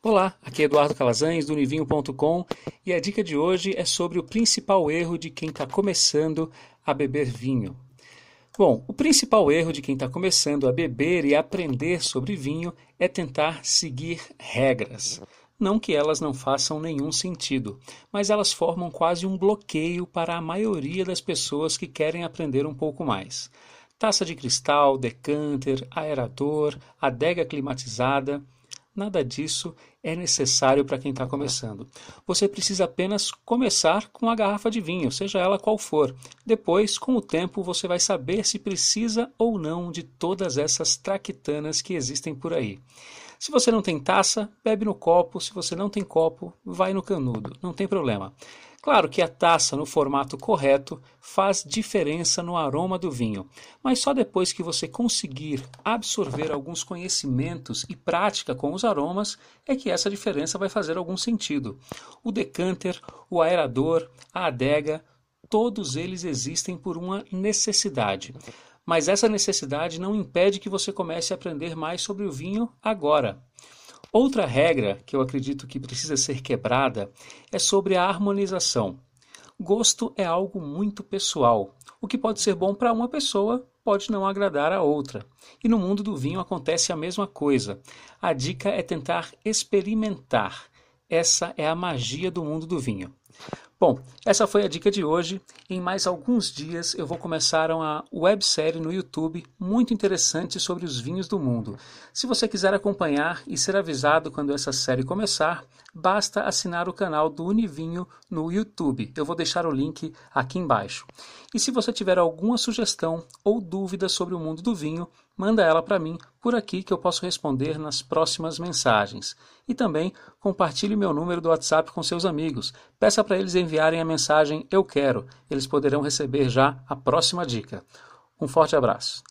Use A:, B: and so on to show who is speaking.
A: Olá, aqui é Eduardo Calazans do Univinho.com e a dica de hoje é sobre o principal erro de quem está começando a beber vinho. Bom, o principal erro de quem está começando a beber e aprender sobre vinho é tentar seguir regras. Não que elas não façam nenhum sentido, mas elas formam quase um bloqueio para a maioria das pessoas que querem aprender um pouco mais. Taça de cristal, decanter, aerador, adega climatizada. Nada disso é necessário para quem está começando. Você precisa apenas começar com a garrafa de vinho, seja ela qual for. Depois, com o tempo, você vai saber se precisa ou não de todas essas traquitanas que existem por aí. Se você não tem taça, bebe no copo. Se você não tem copo, vai no canudo. Não tem problema. Claro que a taça no formato correto faz diferença no aroma do vinho, mas só depois que você conseguir absorver alguns conhecimentos e prática com os aromas é que essa diferença vai fazer algum sentido. O decanter, o aerador, a adega, todos eles existem por uma necessidade. Mas essa necessidade não impede que você comece a aprender mais sobre o vinho agora. Outra regra que eu acredito que precisa ser quebrada é sobre a harmonização. Gosto é algo muito pessoal. O que pode ser bom para uma pessoa pode não agradar a outra. E no mundo do vinho acontece a mesma coisa. A dica é tentar experimentar. Essa é a magia do mundo do vinho. Bom, essa foi a dica de hoje. Em mais alguns dias eu vou começar uma websérie no YouTube muito interessante sobre os vinhos do mundo. Se você quiser acompanhar e ser avisado quando essa série começar, basta assinar o canal do Univinho no YouTube. Eu vou deixar o link aqui embaixo. E se você tiver alguma sugestão ou dúvida sobre o mundo do vinho, manda ela para mim por aqui que eu posso responder nas próximas mensagens. E também compartilhe meu número do WhatsApp com seus amigos. Peça para eles enviarem a mensagem Eu Quero. Eles poderão receber já a próxima dica. Um forte abraço.